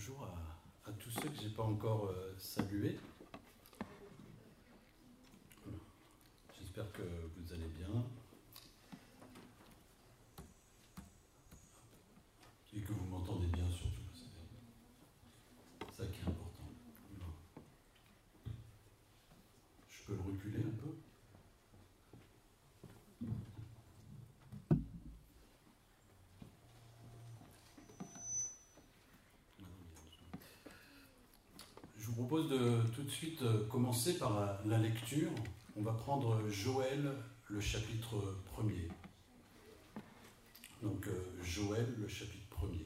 bonjour à, tous ceux que je n'ai pas encore euh, salués. J'espère que vous allez bien. Et que vous m'entendez bien surtout. C'est ça qui est important. Je peux le reculer un peu Je vous propose de tout de suite euh, commencer par la, lecture. On va prendre Joël, le chapitre 1er. Donc euh, Joël, le chapitre 1er.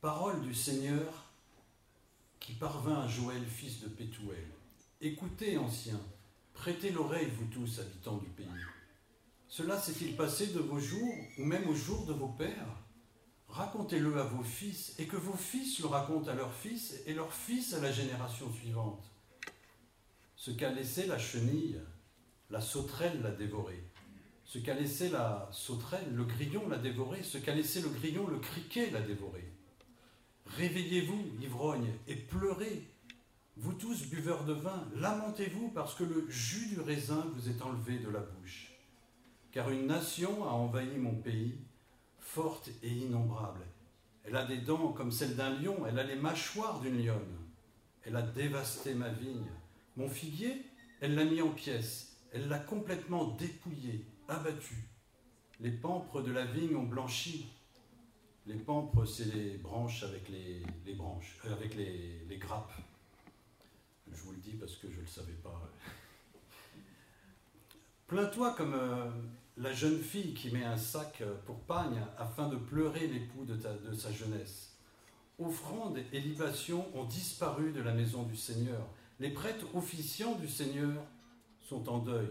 Parole du Seigneur qui parvint à Joël, fils de Pétuel. Écoutez, anciens, prêtez l'oreille, vous tous, habitants du pays. Cela s'est-il passé de vos jours, ou même aux jours de vos pères? Racontez-le à vos fils, et que vos fils le racontent à leurs fils, et leurs fils à la génération suivante. Ce qu'a laissé la chenille, la sauterelle l'a dévoré. Ce qu'a laissé la sauterelle, le grillon l'a dévoré. Ce qu'a laissé le grillon, le criquet l'a dévoré. Réveillez-vous, ivrognes, et pleurez. Vous tous, buveurs de vin, lamentez-vous parce que le jus du raisin vous est enlevé de la bouche. Car une nation a envahi mon pays, forte et innombrable. Elle a des dents comme celles d'un lion, elle a les mâchoires d'une lionne. Elle a dévasté ma vigne. Mon figuier, elle l'a mis en pièces, elle l'a complètement dépouillé, abattu. Les pampres de la vigne ont blanchi. Les pampres, c'est les branches avec les, branches, euh, avec les, les grappes. Je vous le dis parce que je ne le savais pas. Plains-toi comme euh, la jeune fille qui met un sac euh, pour pagne afin de pleurer l'époux de, sa jeunesse. Offrandes et libations ont disparu de la maison du Seigneur. Les prêtres officiants du Seigneur sont en deuil.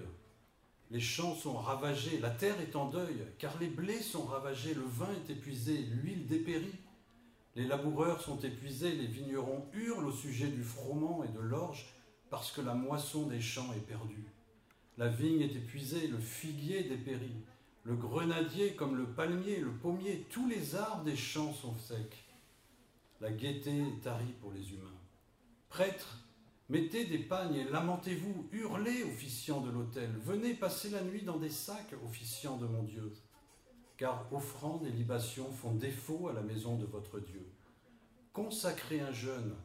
Les champs sont ravagés, la terre est en deuil, car les blés sont ravagés, le vin est épuisé, l'huile dépérit. Les laboureurs sont épuisés, les vignerons hurlent au sujet du froment et de l'orge, parce que la moisson des champs est perdue. La vigne est épuisée, le figuier dépérit, le grenadier comme le palmier, le pommier, tous les arbres des champs sont secs. La gaieté est tarie pour les humains. Prêtres, mettez des pagnes et lamentez-vous, hurlez, officiants de l'autel, venez passer la nuit dans des sacs, officiants de mon Dieu. Car offrandes et libations font défaut à la maison de votre Dieu. Consacrez un jeûne,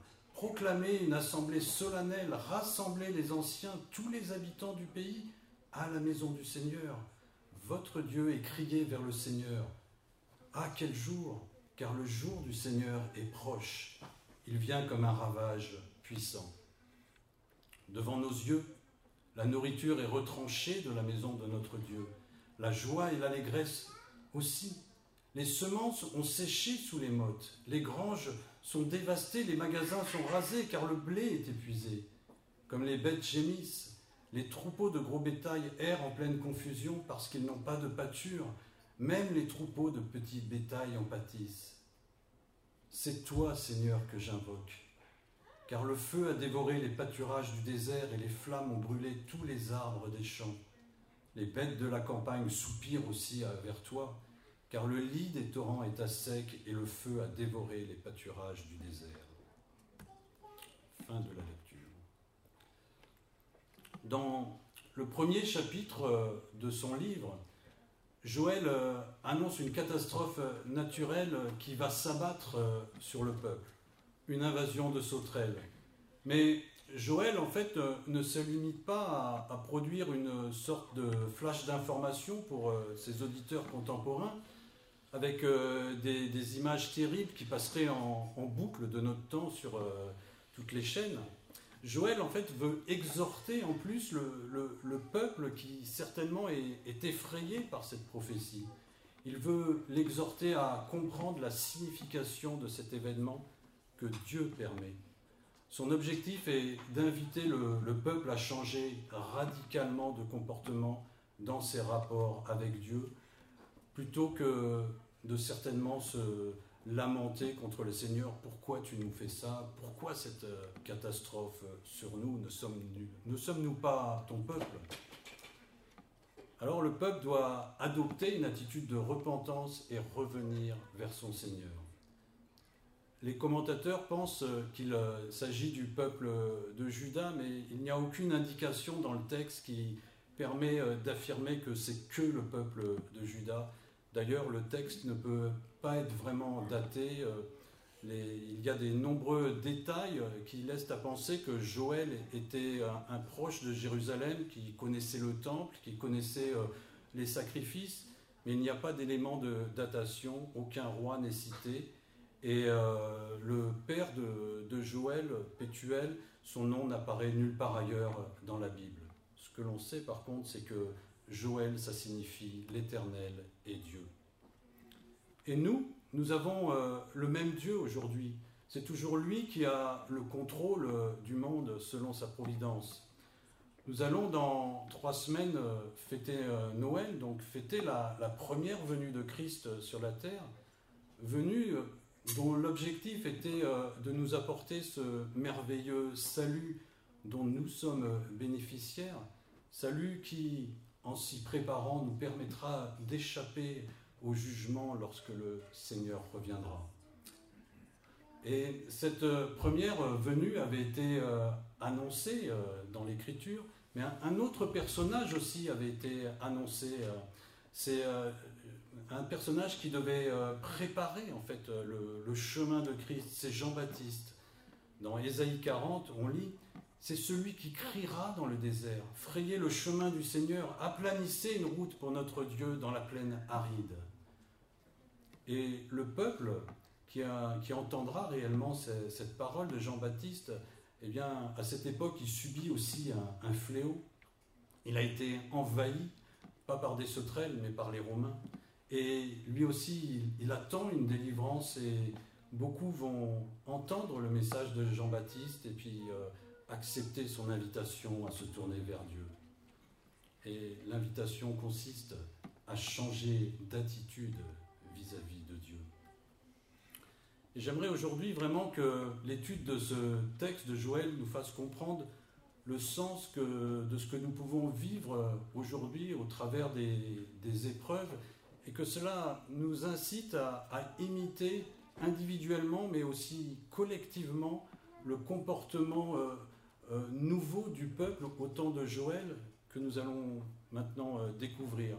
proclamez une assemblée solennelle, rassemblez les anciens, tous les habitants du pays, à la maison du Seigneur, votre Dieu, et criez vers le Seigneur. Ah, quel jour? Car le jour du Seigneur est proche. Il vient comme un ravage puissant. Devant nos yeux, la nourriture est retranchée de la maison de notre Dieu. La joie et l'allégresse aussi. Les semences ont séché sous les mottes. Les granges sont dévastées, les magasins sont rasés car le blé est épuisé. Comme les bêtes gémissent, les troupeaux de gros bétail errent en pleine confusion parce qu'ils n'ont pas de pâture. Même les troupeaux de petits bétail en pâtissent. C'est toi, Seigneur, que j'invoque. Car le feu a dévoré les pâturages du désert et les flammes ont brûlé tous les arbres des champs. Les bêtes de la campagne soupirent aussi vers toi, car le lit des torrents est à sec et le feu a dévoré les pâturages du désert. Fin de la lecture. Dans le premier chapitre euh, de son livre, Joël euh, annonce une catastrophe naturelle qui va s'abattre euh, sur le peuple, une invasion de sauterelles. Mais Joël, en fait, ne se limite pas à, à produire une sorte de flash d'information pour ses auditeurs contemporains, avec euh, des, images terribles qui passeraient en, boucle de notre temps sur euh, toutes les chaînes. Joël, en fait, veut exhorter en plus le, le- le peuple qui certainement est, est effrayé par cette prophétie. Il veut l'exhorter à comprendre la signification de cet événement que Dieu permet. Son objectif est d'inviter le, le peuple à changer radicalement de comportement dans ses rapports avec Dieu, plutôt que de certainement se lamenter contre le Seigneur, pourquoi tu nous fais ça, pourquoi cette euh, catastrophe euh, sur nous, ne sommes-nous ne sommes-nous pas ton peuple? Alors le peuple doit adopter une attitude de repentance et revenir vers son Seigneur. Les commentateurs pensent qu'il s'agit du peuple de Juda, mais il n'y a aucune indication dans le texte qui permet d'affirmer que c'est que le peuple de Juda. D'ailleurs, le texte ne peut pas être vraiment daté il y a des nombreux détails qui laissent à penser que Joël était un, proche de Jérusalem, qui connaissait le temple, qui connaissait euh, les sacrifices, mais il n'y a pas d'élément de datation, aucun roi n'est cité. Et euh, le père de, Joël, Pétuel, son nom n'apparaît nulle part ailleurs dans la Bible. Ce que l'on sait par contre, c'est que Joël, ça signifie l'Éternel et Dieu. Et nous, nous avons euh, le même Dieu aujourd'hui. C'est toujours lui qui a le contrôle euh, du monde selon sa providence. Nous allons dans trois semaines euh, fêter Noël, donc fêter la, la, première venue de Christ sur la terre, venue dont l'objectif était de nous apporter ce merveilleux salut dont nous sommes bénéficiaires, salut qui, en s'y préparant, nous permettra d'échapper au jugement lorsque le Seigneur reviendra. Et cette euh, première venue avait été euh, annoncée euh, dans l'Écriture, mais un autre personnage aussi avait été annoncé. C'est un personnage qui devait préparer en fait le, chemin de Christ, c'est Jean-Baptiste. Dans Ésaïe 40, on lit c'est celui qui criera dans le désert, frayez le chemin du Seigneur, aplanissez une route pour notre Dieu dans la plaine aride. Et le peuple qui, entendra réellement cette, parole de Jean-Baptiste, eh bien, à cette époque, il subit aussi un, fléau. Il a été envahi, pas par des sauterelles, mais par les Romains. Et lui aussi, il, attend une délivrance et beaucoup vont entendre le message de Jean-Baptiste et puis euh, accepter son invitation à se tourner vers Dieu. Et l'invitation consiste à changer d'attitude vis-à-vis de Dieu. J'aimerais aujourd'hui vraiment que l'étude de ce texte de Joël nous fasse comprendre le sens que, de ce que nous pouvons vivre aujourd'hui au travers des, épreuves et que cela nous incite à, imiter individuellement mais aussi collectivement le comportement euh, nouveau du peuple au temps de Joël que nous allons maintenant euh, découvrir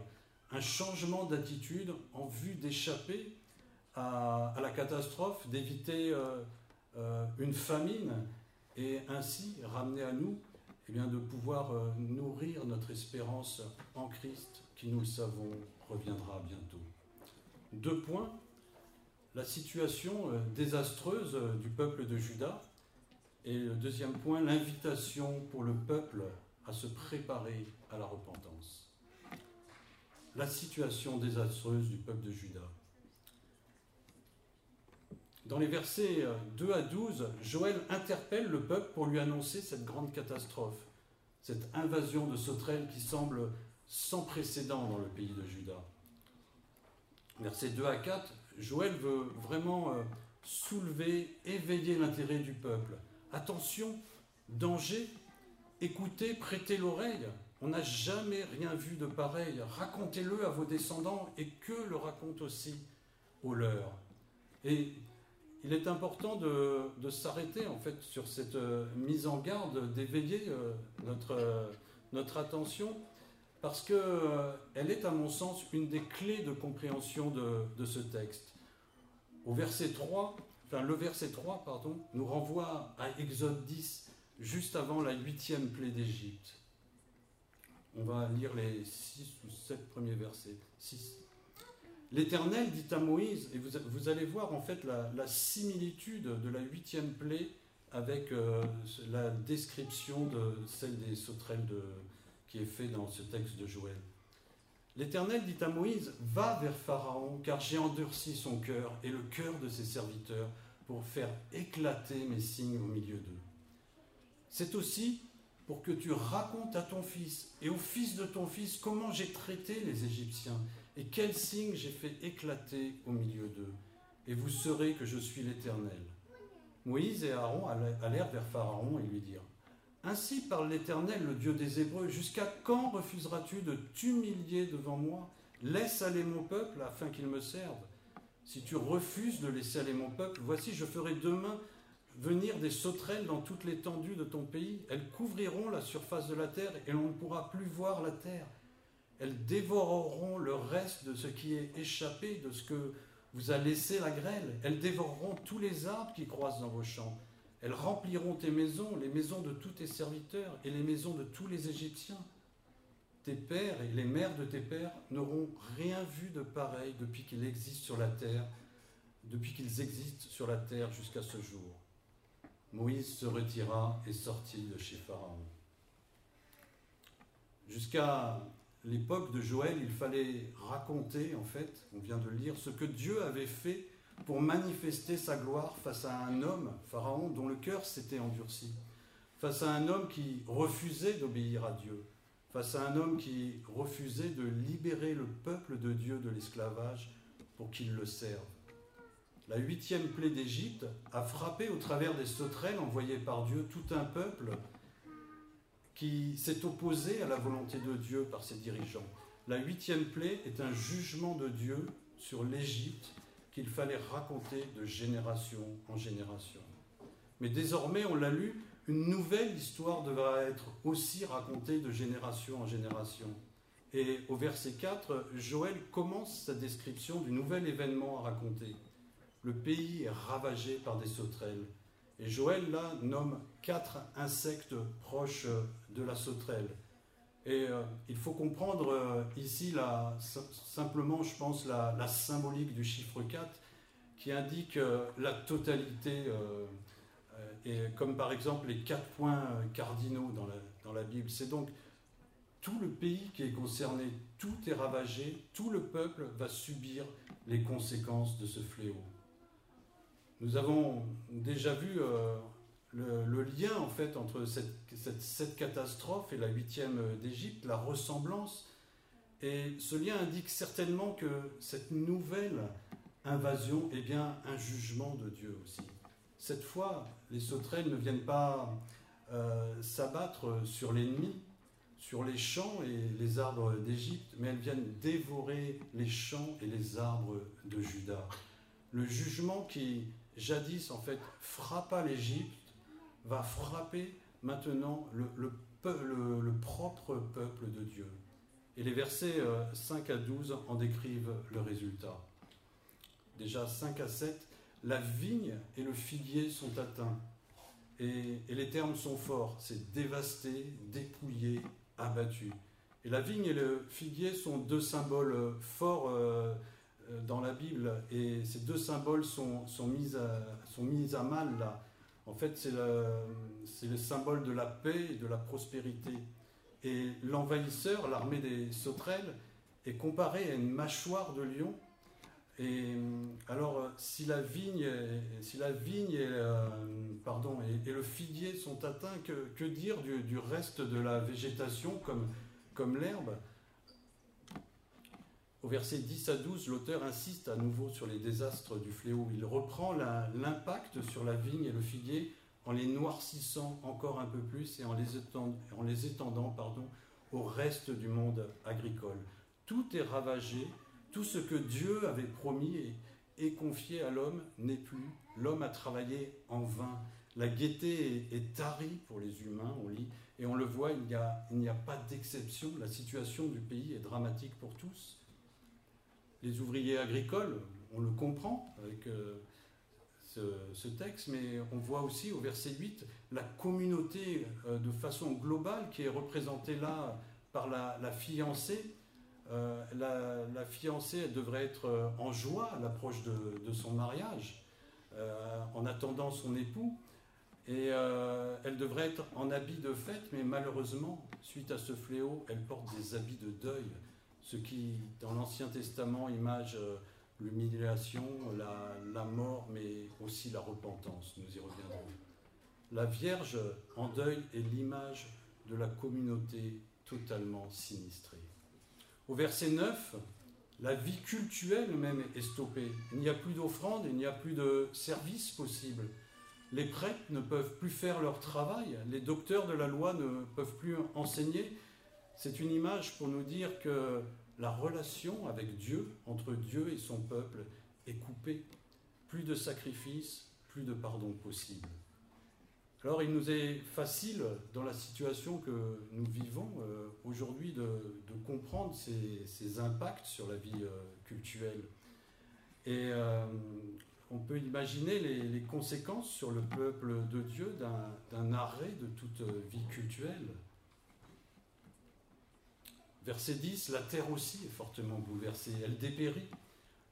un changement d'attitude en vue d'échapper à, la catastrophe, d'éviter euh, une famine et ainsi ramener à nous eh bien, de pouvoir nourrir notre espérance en Christ qui, nous le savons, reviendra bientôt. Deux points. La situation désastreuse du peuple de Juda. Et le deuxième point, l'invitation pour le peuple à se préparer à la repentance la situation désastreuse du peuple de Juda. Dans les versets 2 euh, à 12, Joël interpelle le peuple pour lui annoncer cette grande catastrophe, cette invasion de sauterelles qui semble sans précédent dans le pays de Juda. Versets 2 à 4, Joël veut vraiment euh, soulever, éveiller l'intérêt du peuple. Attention, danger, écoutez, prêtez l'oreille. On n'a jamais rien vu de pareil. Racontez-le à vos descendants et que le racontent aussi aux leurs. Et il est important de, s'arrêter en fait sur cette euh, mise en garde, d'éveiller euh, notre, euh, notre attention, parce qu'elle est à mon sens une des clés de compréhension de, de ce texte. Au verset 3, le verset 3, pardon, nous renvoie à Exode 10, juste avant la huitième plaie d'Égypte. On va lire les six ou sept premiers versets. L'Éternel dit à Moïse, et vous, allez voir en fait la, similitude de la huitième plaie avec euh, la description de celle des sauterelles qui est faite dans ce texte de Joël. L'Éternel dit à Moïse, va vers Pharaon, car j'ai endurci son cœur et le cœur de ses serviteurs pour faire éclater mes signes au milieu d'eux. C'est aussi pour que tu racontes à ton fils et au fils de ton fils comment j'ai traité les Égyptiens et quels signes j'ai fait éclater au milieu d'eux. Et vous saurez que je suis l'Éternel. Moïse et Aaron allèrent vers Pharaon et lui dirent Ainsi parle l'Éternel, le Dieu des Hébreux, jusqu'à quand refuseras-tu de t'humilier devant moi? Laisse aller mon peuple afin qu'il me serve. Si tu refuses de laisser aller mon peuple, voici, je ferai demain venir des sauterelles dans toute l'étendue de ton pays. Elles couvriront la surface de la terre et l'on ne pourra plus voir la terre. Elles dévoreront le reste de ce qui est échappé, de ce que vous a laissé la grêle. Elles dévoreront tous les arbres qui croissent dans vos champs. Elles rempliront tes maisons, les maisons de tous tes serviteurs et les maisons de tous les Égyptiens. Tes pères et les mères de tes pères n'auront rien vu de pareil depuis qu'ils existent sur la terre, depuis qu'ils existent sur la terre jusqu'à ce jour. Moïse se retira et sortit de chez Pharaon. Jusqu'à l'époque de Joël, il fallait raconter, en fait, on vient de lire, ce que Dieu avait fait pour manifester sa gloire face à un homme, Pharaon, dont le cœur s'était endurci, face à un homme qui refusait d'obéir à Dieu, face à un homme qui refusait de libérer le peuple de Dieu de l'esclavage pour qu'il le serve. La huitième plaie d'Égypte a frappé au travers des sauterelles envoyées par Dieu tout un peuple qui s'est opposé à la volonté de Dieu par ses dirigeants. La huitième plaie est un jugement de Dieu sur l'Égypte qu'il fallait raconter de génération en génération. Mais désormais, on l'a lu, une nouvelle histoire devra être aussi racontée de génération en génération. Et au verset 4, Joël commence sa description du nouvel événement à raconter. Le pays est ravagé par des sauterelles. Et Joël, là, nomme quatre insectes proches de la sauterelle. Et euh, il faut comprendre euh, ici simplement, je pense, la, symbolique du chiffre 4 qui indique euh, la totalité, comme par exemple les quatre points cardinaux dans la, Bible. C'est donc tout le pays qui est concerné, tout est ravagé, tout le peuple va subir les conséquences de ce fléau. Nous avons déjà vu le, lien en fait entre cette, catastrophe et la huitième d'Égypte, la ressemblance. Et ce lien indique certainement que cette nouvelle invasion est bien un jugement de Dieu aussi. Cette fois, les sauterelles ne viennent pas euh, s'abattre sur l'ennemi, sur les champs et les arbres d'Égypte, mais elles viennent dévorer les champs et les arbres de Juda. Le jugement qui jadis en fait frappa l'Égypte va frapper maintenant le, le, propre peuple de Dieu. Et les versets 5 euh, à 12 en décrivent le résultat. Déjà 5 à 7, la vigne et le figuier sont atteints. Et, les termes sont forts, c'est dévasté, dépouillé, abattu. Et la vigne et le figuier sont deux symboles forts euh, euh, dans la Bible, et ces deux symboles sont, sont, mis, à, sont mis à mal là. En fait, c'est le, symbole de la paix et de la prospérité. Et l'envahisseur, l'armée des sauterelles, est comparé à une mâchoire de lion. Et alors, si la vigne, si la vigne et, euh, et, le figuier sont atteints, que, dire du, reste de la végétation comme, l'herbe? Au verset 10 à 12, l'auteur insiste à nouveau sur les désastres du fléau. Il reprend l'impact sur la vigne et le figuier en les noircissant encore un peu plus et en les étendant, au reste du monde agricole. Tout est ravagé, tout ce que Dieu avait promis et, confié à l'homme n'est plus. L'homme a travaillé en vain. La gaieté est, tarie pour les humains, on lit, et on le voit, il n'y a, pas d'exception. La situation du pays est dramatique pour tous les ouvriers agricoles, on le comprend avec euh, ce, texte, mais on voit aussi au verset 8 la communauté euh, de façon globale qui est représentée là par la, fiancée. Euh, la, fiancée elle devrait être en joie à l'approche de, son mariage, en attendant son époux. Et elle devrait être en habit de fête, mais malheureusement, suite à ce fléau, elle porte des habits de deuil ce qui, dans l'Ancien Testament, image euh, l'humiliation, la, mort, mais aussi la repentance. Nous y reviendrons. La Vierge en deuil est l'image de la communauté totalement sinistrée. Au verset 9, la vie cultuelle même est stoppée. Il n'y a plus d'offrande, il n'y a plus de service possible. Les prêtres ne peuvent plus faire leur travail, les docteurs de la loi ne peuvent plus enseigner. C'est une image pour nous dire que la relation avec Dieu, entre Dieu et son peuple, est coupée. Plus de sacrifices, plus de pardon possible. Alors il nous est facile, dans la situation que nous vivons euh, aujourd'hui, de, comprendre ces, impacts sur la vie euh, culturelle. Et euh, on peut imaginer les, conséquences sur le peuple de Dieu d'un arrêt de toute vie culturelle. Verset 10, la terre aussi est fortement bouleversée, elle dépérit.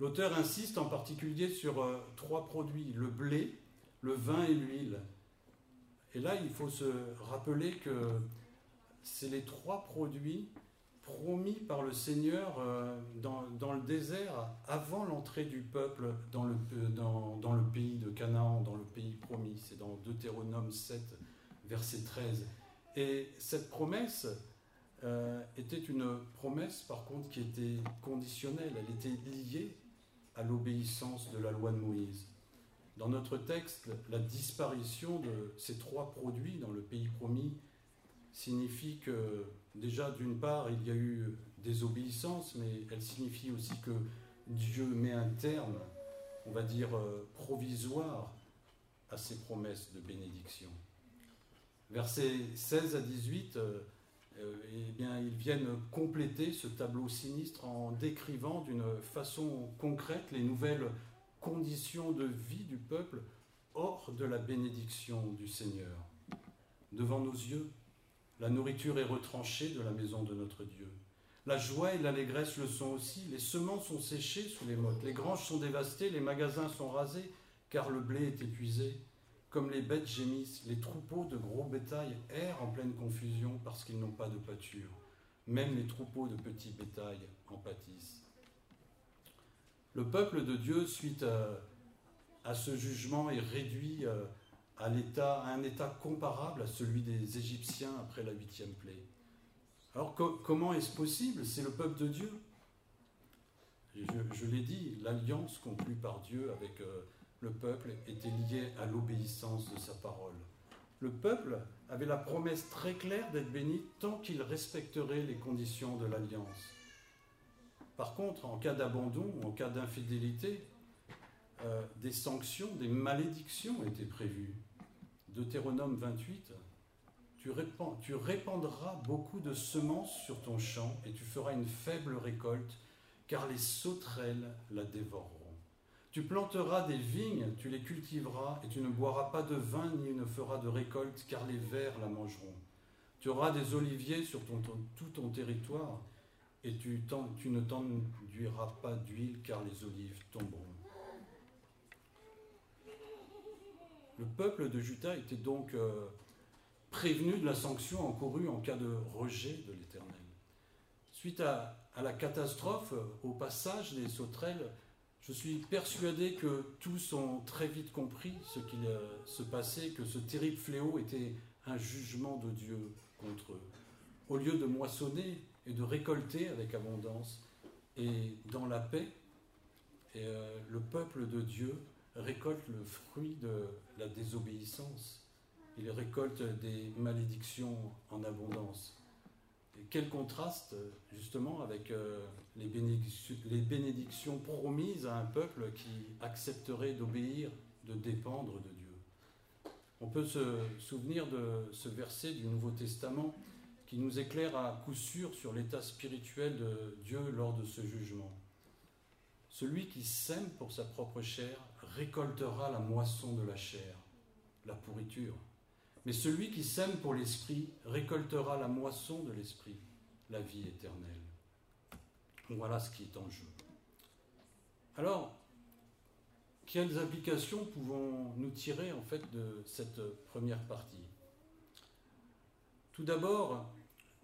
L'auteur insiste en particulier sur trois produits, le blé, le vin et l'huile. Et là, il faut se rappeler que c'est les trois produits promis par le Seigneur euh, dans, le désert avant l'entrée du peuple dans le, dans, dans le, pays de Canaan, dans le pays promis. C'est dans Deutéronome 7, verset 13. Et cette promesse euh, était une promesse, par contre, qui était conditionnelle. Elle était liée à l'obéissance de la loi de Moïse. Dans notre texte, la disparition de ces trois produits dans le pays promis signifie que déjà d'une part il y a eu désobéissance, mais elle signifie aussi que Dieu met un terme, on va dire euh, provisoire, à ses promesses de bénédiction. Versets 16 à 18, euh, euh, eh bien, ils viennent compléter ce tableau sinistre en décrivant d'une façon concrète les nouvelles conditions de vie du peuple hors de la bénédiction du Seigneur. Devant nos yeux, la nourriture est retranchée de la maison de notre Dieu. La joie et l'allégresse le sont aussi. Les semences sont séchées sous les mottes, les granges sont dévastées, les magasins sont rasés, car le blé est épuisé. Comme les bêtes gémissent, les troupeaux de gros bétail errent en pleine confusion parce qu'ils n'ont pas de pâture. Même les troupeaux de petits bétail en pâtissent. Le peuple de Dieu, suite à, ce jugement, est réduit euh, à, un état comparable à celui des Égyptiens après la huitième plaie. Alors comment est-ce possible? C'est le peuple de Dieu. Je, l'ai dit, l'alliance conclue par Dieu avec euh, le peuple était liée à l'obéissance de sa parole. Le peuple avait la promesse très claire d'être béni tant qu'il respecterait les conditions de l'alliance. Par contre, en cas d'abandon, en cas d'infidélité, euh, des sanctions, des malédictions étaient prévues. Deutéronome 28, tu, tu répandras beaucoup de semences sur ton champ et tu feras une faible récolte, car les sauterelles la dévoreront. Tu planteras des vignes, tu les cultiveras, et tu ne boiras pas de vin ni ne feras de récolte, car les vers la mangeront. Tu auras des oliviers sur tout ton territoire, et tu, ne t'enduiras pas d'huile car les olives tomberont. Le peuple de Juda était donc euh, prévenu de la sanction encourue en cas de rejet de l'Éternel. Suite à, la catastrophe, au passage des sauterelles, je suis persuadé que tous ont très vite compris ce qu'il euh, se passait, que ce terrible fléau était un jugement de Dieu contre eux. Au lieu de moissonner et de récolter avec abondance et dans la paix. Et euh, le peuple de Dieu récolte le fruit de la désobéissance. Il récolte des malédictions en abondance. Et quel contraste justement avec euh, les, bénédictions, les bénédictions promises à un peuple qui accepterait d'obéir, de dépendre de Dieu. On peut se souvenir de ce verset du Nouveau Testament qui nous éclaire à coup sûr sur l'état spirituel de Dieu lors de ce jugement. Celui qui sème pour sa propre chair récoltera la moisson de la chair, la pourriture. Mais celui qui sème pour l'esprit récoltera la moisson de l'esprit, la vie éternelle. Voilà ce qui est en jeu. Alors, quelles applications pouvons-nous tirer en fait de cette première partie? Tout d'abord,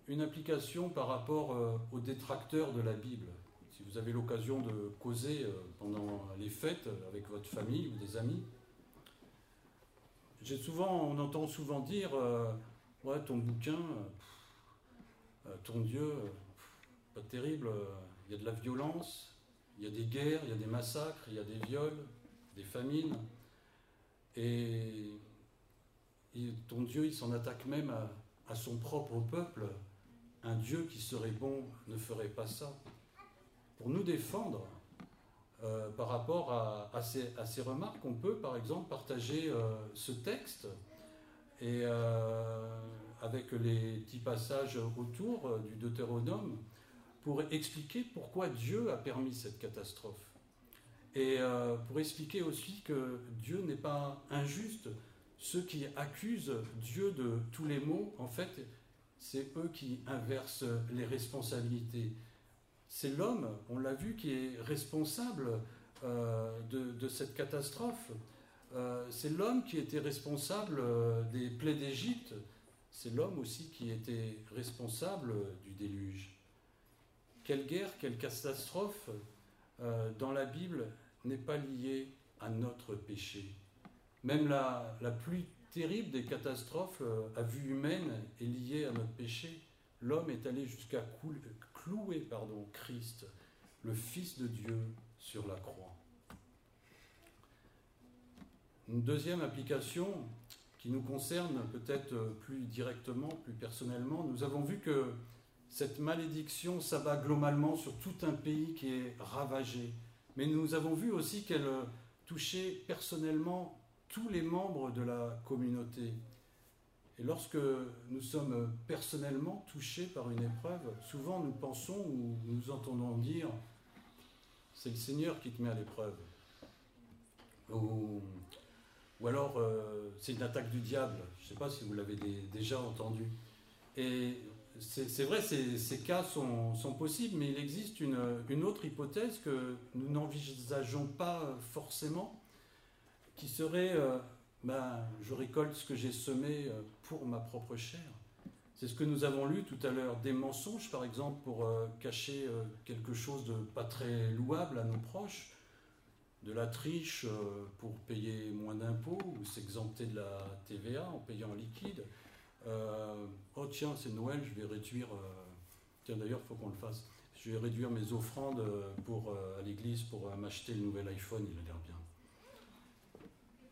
une application par rapport euh, aux détracteurs de la Bible. Si vous avez l'occasion de causer euh, pendant les fêtes avec votre famille ou des amis, j'ai souvent, on entend souvent dire, euh, ouais, ton bouquin, ton Dieu, pas terrible, il y a de la violence, il y a des guerres, il y a des massacres, il y a des viols, des famines. Et ton Dieu, il s'en attaque même à, son propre peuple. Un Dieu qui serait bon ne ferait pas ça. Pour nous défendre euh, par rapport à, ces, remarques, on peut par exemple partager euh, ce texte et euh, avec les petits passages autour du Deutéronome pour expliquer pourquoi Dieu a permis cette catastrophe. Et pour expliquer aussi que Dieu n'est pas injuste ceux qui accusent Dieu de tous les maux, en fait, c'est eux qui inversent les responsabilités. C'est l'homme, on l'a vu, qui est responsable euh, de, cette catastrophe. Euh, c'est l'homme qui était responsable euh, des plaies d'Égypte. C'est l'homme aussi qui était responsable du déluge. Quelle guerre, quelle catastrophe dans la Bible n'est pas liée à notre péché même la, plus terrible des catastrophes euh, à vue humaine est liée à notre péché. L'homme est allé jusqu'à clouer pardon, Christ, le Fils de Dieu, sur la croix. Une deuxième application qui nous concerne peut-être plus directement, plus personnellement, nous avons vu que cette malédiction s'abat globalement sur tout un pays qui est ravagé. Mais nous avons vu aussi qu'elle touchait personnellement tous les membres de la communauté. Et lorsque nous sommes personnellement touchés par une épreuve, souvent nous pensons ou nous entendons dire c'est le Seigneur qui te met à l'épreuve. Ou, alors euh, c'est une attaque du diable. Je ne sais pas si vous l'avez déjà entendu. Et c'est vrai, ces, cas sont, possibles, mais il existe une autre hypothèse que nous n'envisageons pas forcément qui serait euh, ben, je récolte ce que j'ai semé euh, pour ma propre chair. C'est ce que nous avons lu tout à l'heure, des mensonges par exemple pour euh, cacher quelque chose de pas très louable à nos proches, de la triche pour payer moins d'impôts ou s'exempter de la TVA en payant en liquide. oh tiens, c'est Noël, je vais réduire, tiens d'ailleurs, il faut qu'on le fasse, je vais réduire mes offrandes pour, à l'église pour m'acheter le nouvel iPhone, il a l'air bien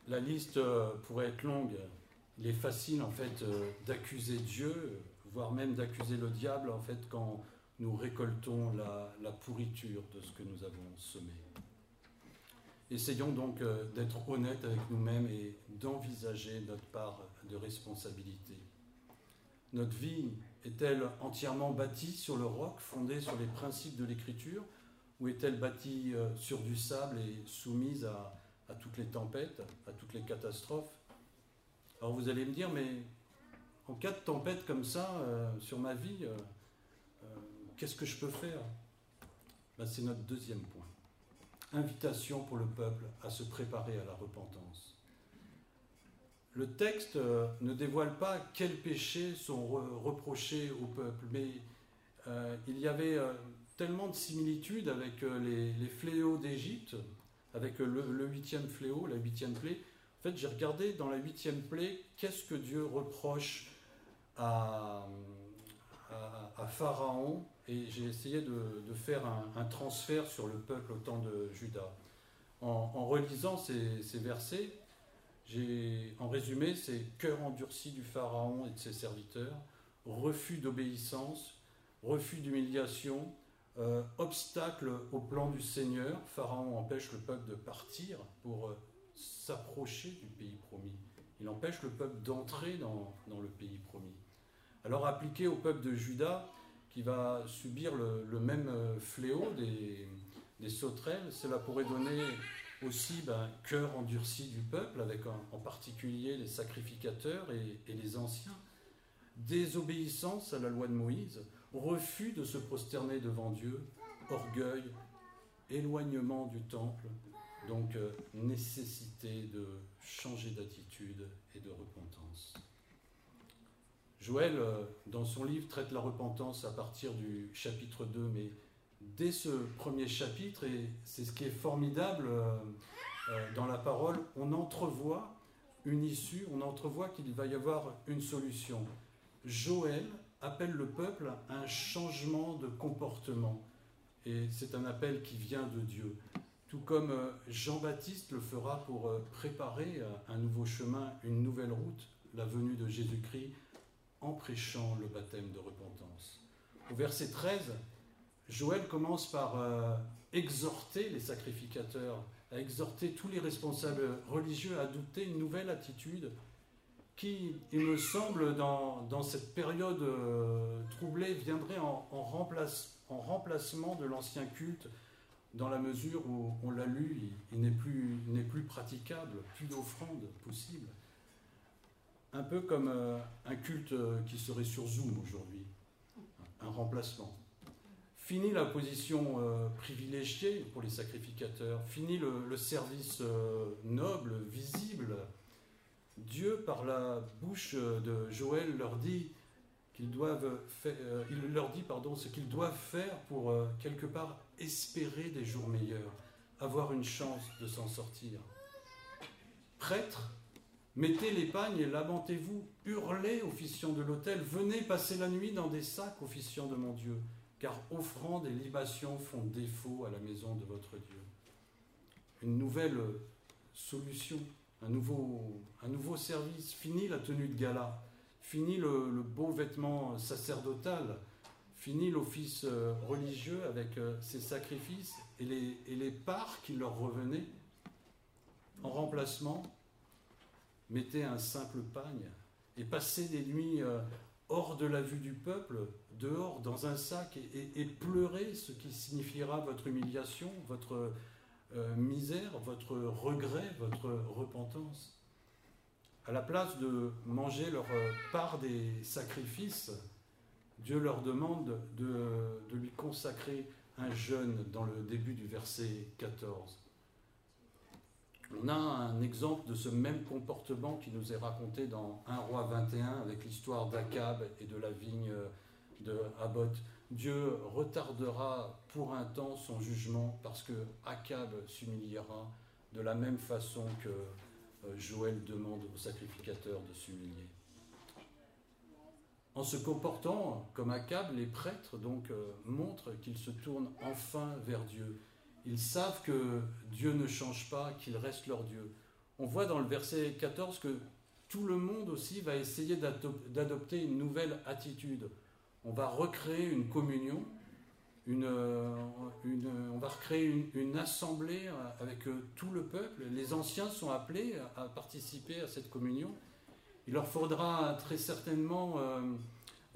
la liste euh, pourrait être longue. Il est facile en fait euh, d'accuser Dieu, voire même d'accuser le diable en fait quand nous récoltons la, pourriture de ce que nous avons semé. Essayons donc euh, d'être honnêtes avec nous-mêmes et d'envisager notre part de responsabilité. Notre vie est-elle entièrement bâtie sur le roc, fondée sur les principes de l'Écriture, ou est-elle bâtie sur du sable et soumise à, à toutes les tempêtes, à toutes les catastrophes. Alors vous allez me dire, mais en cas de tempête comme ça euh, sur ma vie, euh, euh, qu'est-ce que je peux faire? Ben, C'est notre deuxième point. Invitation pour le peuple à se préparer à la repentance. Le texte ne dévoile pas quels péchés sont reprochés au peuple, mais il y avait tellement de similitudes avec les, les fléaux d'Égypte avec le, huitième fléau, la huitième plaie. En fait, j'ai regardé dans la huitième plaie, qu'est-ce que Dieu reproche à, Pharaon, et j'ai essayé de, faire un, transfert sur le peuple au temps de Judas. En, relisant ces, ces versets, en résumé, c'est cœur endurci du Pharaon et de ses serviteurs, refus d'obéissance, refus d'humiliation, euh, obstacle au plan du Seigneur, Pharaon empêche le peuple de partir pour euh, s'approcher du pays promis. Il empêche le peuple d'entrer dans, le pays promis. Alors appliqué au peuple de Juda, qui va subir le, même euh, fléau des, sauterelles, cela pourrait donner aussi ben, cœur endurci du peuple, avec en, particulier les sacrificateurs et les anciens, désobéissance à la loi de Moïse, refus de se prosterner devant Dieu, orgueil, éloignement du temple, donc euh, nécessité de changer d'attitude et de repentance. Joël, euh, dans son livre, traite la repentance à partir du chapitre 2, mais dès ce premier chapitre, et c'est ce qui est formidable euh, dans la parole, on entrevoit une issue, on entrevoit qu'il va y avoir une solution. Joël appelle le peuple à un changement de comportement. Et c'est un appel qui vient de Dieu. tout comme euh, Jean-Baptiste le fera pour euh, préparer euh, un nouveau chemin, une nouvelle route, la venue de Jésus-Christ, en prêchant le baptême de repentance. Au verset 13, Joël commence par exhorter les sacrificateurs, à exhorter tous les responsables religieux à adopter une nouvelle attitude qui, il me semble, dans, cette période troublée, viendrait en, en remplacement de l'ancien culte dans la mesure où on l'a lu, il, n'est plus, plus, praticable, plus d'offrande possible. Un peu comme euh, un culte euh, qui serait sur Zoom aujourd'hui, un remplacement. Fini la position euh, privilégiée pour les sacrificateurs, fini le, service noble, visible. Dieu, par la bouche de Joël, leur dit qu'ils doivent faire, il leur dit pardon, ce qu'ils doivent faire pour quelque part espérer des jours meilleurs, avoir une chance de s'en sortir. Prêtres, mettez l'épagne et lamentez-vous, hurlez, officiants de l'autel, venez passer la nuit dans des sacs, officiants de mon Dieu, car offrandes et libations font défaut à la maison de votre Dieu. Une nouvelle solution, un nouveau, service, fini la tenue de gala, fini le, beau vêtement sacerdotal, fini l'office euh, religieux avec euh, ses sacrifices et les, et parts qui leur revenaient. En remplacement, mettez un simple pagne et passez des nuits euh, hors de la vue du peuple, dehors, dans un sac, et, pleurez ce qui signifiera votre humiliation, votre misère, votre regret, votre repentance. À la place de manger leur part des sacrifices, Dieu leur demande de, lui consacrer un jeûne dans le début du verset 14. On a un exemple de ce même comportement qui nous est raconté dans 1 roi 21 avec l'histoire d'Akab et de la vigne de Abot. Dieu retardera pour un temps son jugement parce que Akab s'humiliera de la même façon que euh, Joël demande aux sacrificateurs de s'humilier. En se comportant comme Akab, les prêtres donc euh, montrent qu'ils se tournent enfin vers Dieu. Ils savent que Dieu ne change pas, qu'il reste leur Dieu. On voit dans le verset 14 que tout le monde aussi va essayer d'adopter une nouvelle attitude. On va recréer une communion, une, euh, on va recréer une, assemblée avec euh, tout le peuple. Les anciens sont appelés à participer à cette communion. Il leur faudra très certainement euh,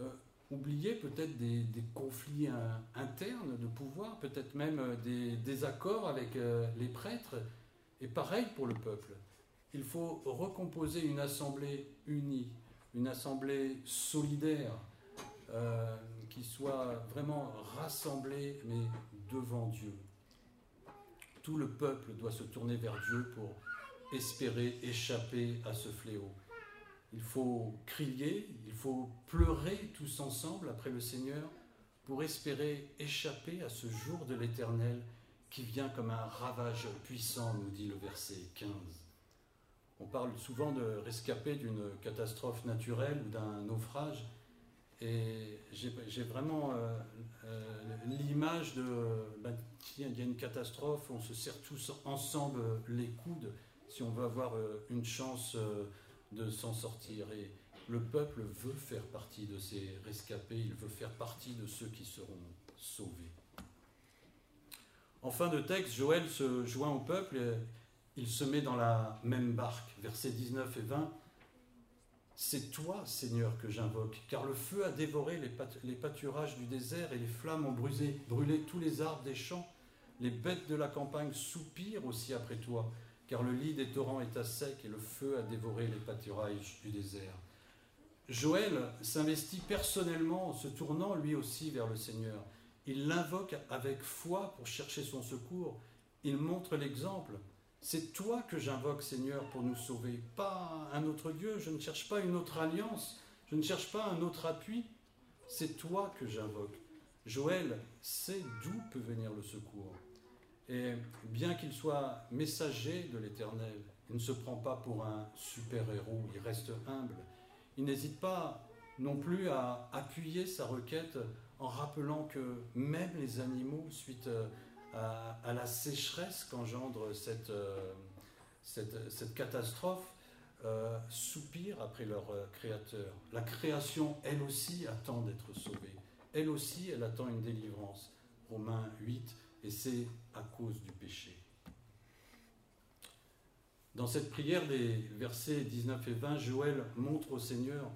euh, oublier peut-être des, conflits internes de pouvoir, peut-être même euh, des désaccords avec les prêtres, et pareil pour le peuple. Il faut recomposer une assemblée unie, une assemblée solidaire, qui soit vraiment rassemblée, mais devant Dieu. Tout le peuple doit se tourner vers Dieu pour espérer échapper à ce fléau. Il faut crier, il faut pleurer tous ensemble après le Seigneur pour espérer échapper à ce jour de l'Éternel qui vient comme un ravage puissant, nous dit le verset 15. On parle souvent de rescapé d'une catastrophe naturelle ou d'un naufrage, et j'ai vraiment euh, euh, l'image de, ben, il y a une catastrophe, on se serre tous ensemble les coudes si on veut avoir euh, une chance de s'en sortir. Et le peuple veut faire partie de ces rescapés, il veut faire partie de ceux qui seront sauvés. En fin de texte, Joël se joint au peuple et il se met dans la même barque. Versets 19 et 20. C'est toi, Seigneur, que j'invoque, car le feu a dévoré les, pâturages du désert et les flammes ont brûlé, tous les arbres des champs. Les bêtes de la campagne soupirent aussi après toi car le lit des torrents est à sec et le feu a dévoré les pâturages du désert. Joël s'investit personnellement en se tournant lui aussi vers le Seigneur. Il l'invoque avec foi pour chercher son secours. Il montre l'exemple. C'est toi que j'invoque, Seigneur, pour nous sauver, pas un autre Dieu. Je ne cherche pas une autre alliance. Je ne cherche pas un autre appui. C'est toi que j'invoque. Joël sait d'où peut venir le secours. Et bien qu'il soit messager de l'Éternel, il ne se prend pas pour un super-héros, il reste humble. Il n'hésite pas non plus à appuyer sa requête en rappelant que même les animaux, suite à, la sécheresse qu'engendre cette, euh, cette, catastrophe, euh, soupirent après leur euh, Créateur. La création, elle aussi, attend d'être sauvée. Elle aussi, elle attend une délivrance. Romains 8, et c'est à cause du péché. Dans cette prière des versets 19 et 20, Joël montre au Seigneur,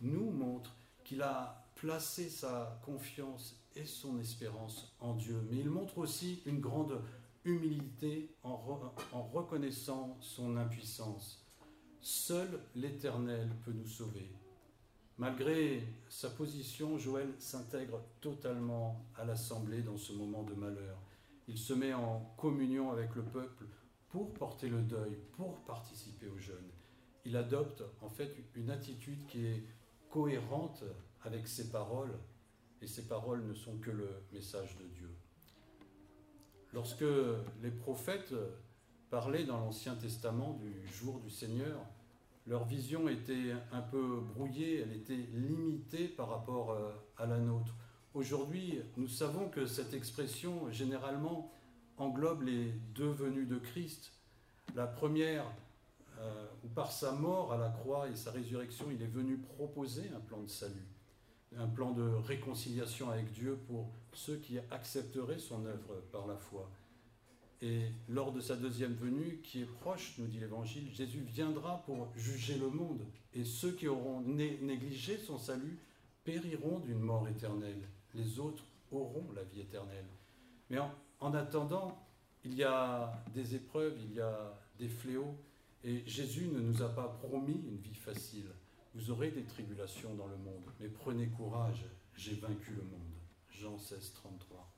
nous montre qu'il a placé sa confiance et son espérance en Dieu. Mais il montre aussi une grande humilité en, reconnaissant son impuissance. Seul l'Éternel peut nous sauver. Malgré sa position, Joël s'intègre totalement à l'Assemblée dans ce moment de malheur. Il se met en communion avec le peuple pour porter le deuil, pour participer au jeûne. Il adopte en fait une attitude qui est cohérente avec ses paroles, et ses paroles ne sont que le message de Dieu. Lorsque les prophètes parlaient dans l'Ancien Testament du jour du Seigneur, leur vision était un peu brouillée, elle était limitée par rapport euh, à la nôtre. Aujourd'hui, nous savons que cette expression, généralement, englobe les deux venues de Christ. La première, euh, où par sa mort à la croix et sa résurrection, il est venu proposer un plan de salut, un plan de réconciliation avec Dieu pour ceux qui accepteraient son œuvre par la foi. Et lors de sa deuxième venue, qui est proche, nous dit l'Évangile, Jésus viendra pour juger le monde. Et ceux qui auront négligé son salut périront d'une mort éternelle. Les autres auront la vie éternelle. Mais en attendant, il y a des épreuves, il y a des fléaux, et Jésus ne nous a pas promis une vie facile. Vous aurez des tribulations dans le monde, mais prenez courage, j'ai vaincu le monde. Jean 16, 33.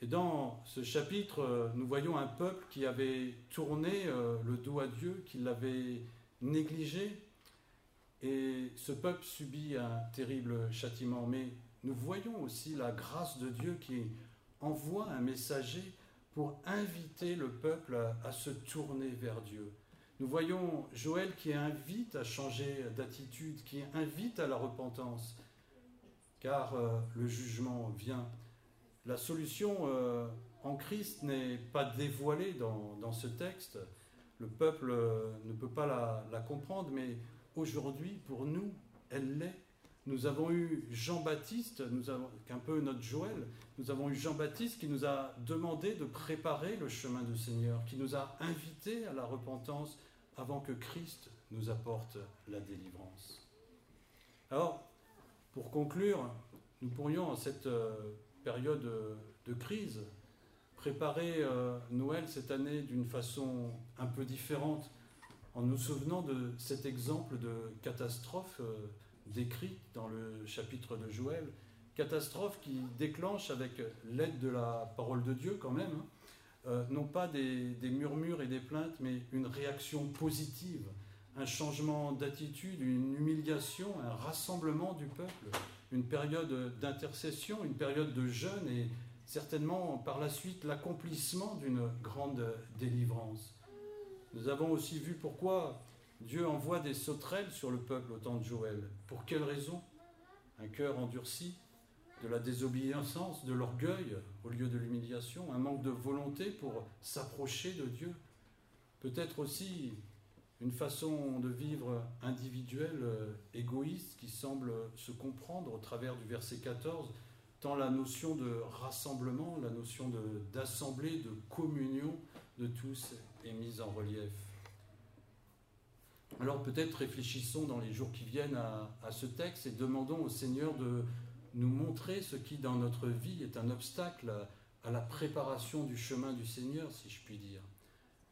Et dans ce chapitre, nous voyons un peuple qui avait tourné euh, le dos à Dieu, qui l'avait négligé, et ce peuple subit un terrible châtiment. Mais nous voyons aussi la grâce de Dieu qui envoie un messager pour inviter le peuple à, se tourner vers Dieu. Nous voyons Joël qui invite à changer d'attitude, qui invite à la repentance, car euh, le jugement vient. La solution euh, en Christ n'est pas dévoilée dans, ce texte. Le peuple euh, ne peut pas la, la comprendre, mais aujourd'hui, pour nous, elle l'est. Nous avons eu Jean-Baptiste, nous avons un peu notre Joël, nous avons eu Jean-Baptiste qui nous a demandé de préparer le chemin du Seigneur, qui nous a invités à la repentance avant que Christ nous apporte la délivrance. Alors, pour conclure, nous pourrions en cette euh, période de crise préparer euh, Noël cette année d'une façon un peu différente, en nous souvenant de cet exemple de catastrophe euh, décrit dans le chapitre de Joël, catastrophe qui déclenche avec l'aide de la parole de Dieu quand même, hein, euh, non pas des, murmures et des plaintes, mais une réaction positive, un changement d'attitude, une humiliation, un rassemblement du peuple, une période d'intercession, une période de jeûne et certainement par la suite l'accomplissement d'une grande délivrance. Nous avons aussi vu pourquoi Dieu envoie des sauterelles sur le peuple au temps de Joël. Pour quelle raison? Un cœur endurci, de la désobéissance, de l'orgueil au lieu de l'humiliation, un manque de volonté pour s'approcher de Dieu. Peut-être aussi une façon de vivre individuelle, euh, égoïste, qui semble se comprendre au travers du verset 14, tant la notion de rassemblement, la notion d'assemblée, de communion de tous est mise en relief. Alors peut-être réfléchissons dans les jours qui viennent à, ce texte et demandons au Seigneur de nous montrer ce qui dans notre vie est un obstacle à, la préparation du chemin du Seigneur, si je puis dire.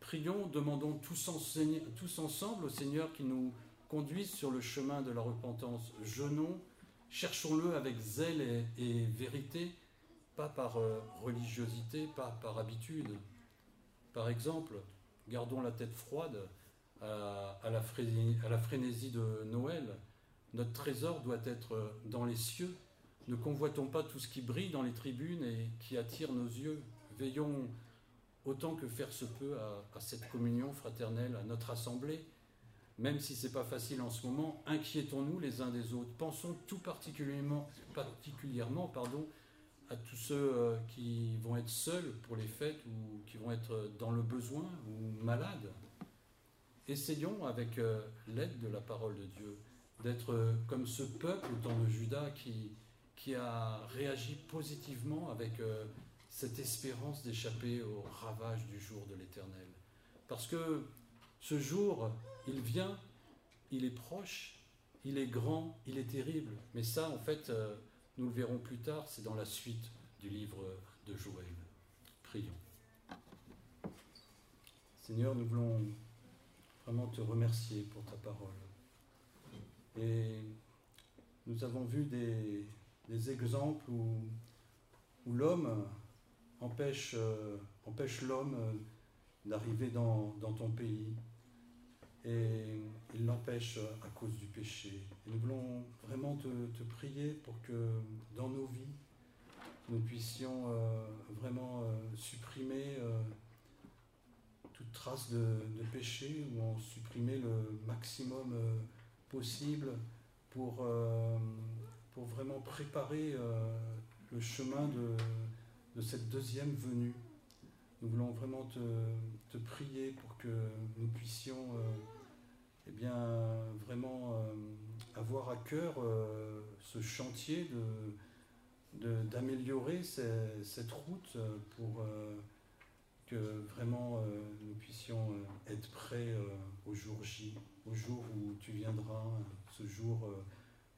Prions, demandons tous, ensemble au Seigneur qui nous conduise sur le chemin de la repentance. Jeûnons, cherchons-le avec zèle et, vérité, pas par euh, religiosité, pas par habitude. Par exemple, gardons la tête froide à, la frénésie, de Noël. Notre trésor doit être dans les cieux. Ne convoitons pas tout ce qui brille dans les tribunes et qui attire nos yeux. Veillons autant que faire se peut à, cette communion fraternelle, à notre assemblée. Même si ce n'est pas facile en ce moment, inquiétons-nous les uns des autres. Pensons tout particulièrement, particulièrement pardon, à tous ceux qui vont être seuls pour les fêtes ou qui vont être dans le besoin ou malades. Essayons, avec l'aide de la parole de Dieu, d'être comme ce peuple temps de Judas qui, qui a réagi positivement avec cette espérance d'échapper au ravage du jour de l'Éternel. Parce que ce jour, il vient, il est proche, il est grand, il est terrible. Mais ça, en fait, euh, nous le verrons plus tard, c'est dans la suite du livre de Joël. Prions. Seigneur, nous voulons vraiment te remercier pour ta parole. Et nous avons vu des, exemples où, où l'homme empêche, euh, empêche l'homme euh, d'arriver dans, ton pays. Et il l'empêche à cause du péché. Et nous voulons vraiment te, prier pour que dans nos vies, nous puissions euh, vraiment euh, supprimer euh, toute trace de, de, péché ou en supprimer le maximum possible pour, pour vraiment préparer le chemin de, de cette deuxième venue. Nous voulons vraiment te, prier pour que nous puissions euh, eh bien, vraiment euh, avoir à cœur euh, ce chantier d'améliorer cette route pour que vraiment nous puissions être prêts au jour J, au jour où tu viendras, ce jour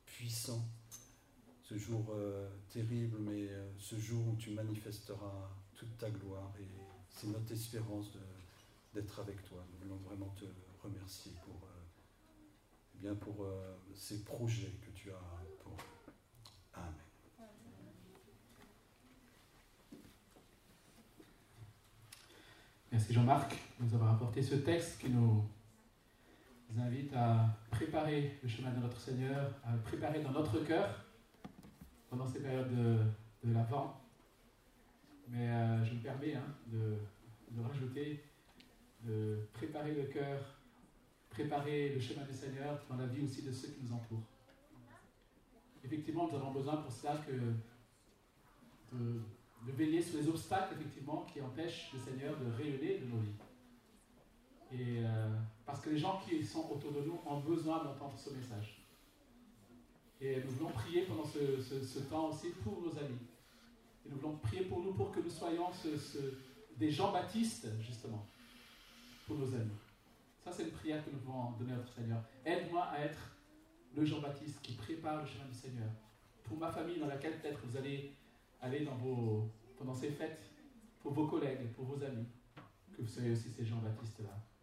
puissant, ce jour terrible, mais ce jour où tu manifesteras toute ta gloire et c'est notre espérance d'être avec toi. Nous voulons vraiment te remercier pour, euh, eh bien pour euh, ces projets que tu as pour Amen. Merci Jean-Marc de nous avoir apporté ce texte qui nous invite à préparer le chemin de notre Seigneur, à le préparer dans notre cœur pendant ces périodes de, de mais euh, je me permets hein, de, rajouter, de préparer le cœur, préparer le chemin du Seigneur dans la vie aussi de ceux qui nous entourent. Effectivement, nous avons besoin pour cela que de, veiller sur les obstacles effectivement, qui empêchent le Seigneur de rayonner de nos vies. Et euh, parce que les gens qui sont autour de nous ont besoin d'entendre ce message. Et nous voulons prier pendant ce temps aussi pour nos amis, et nous voulons prier pour nous pour que nous soyons des Jean-Baptiste, justement, pour nos amis. Ça, c'est une prière que nous voulons donner à notre Seigneur. Aide-moi à être le Jean-Baptiste qui prépare le chemin du Seigneur. Pour ma famille, dans laquelle peut-être vous allez aller pendant ces fêtes, pour vos collègues, pour vos amis, que vous soyez aussi ces Jean-Baptistes-là.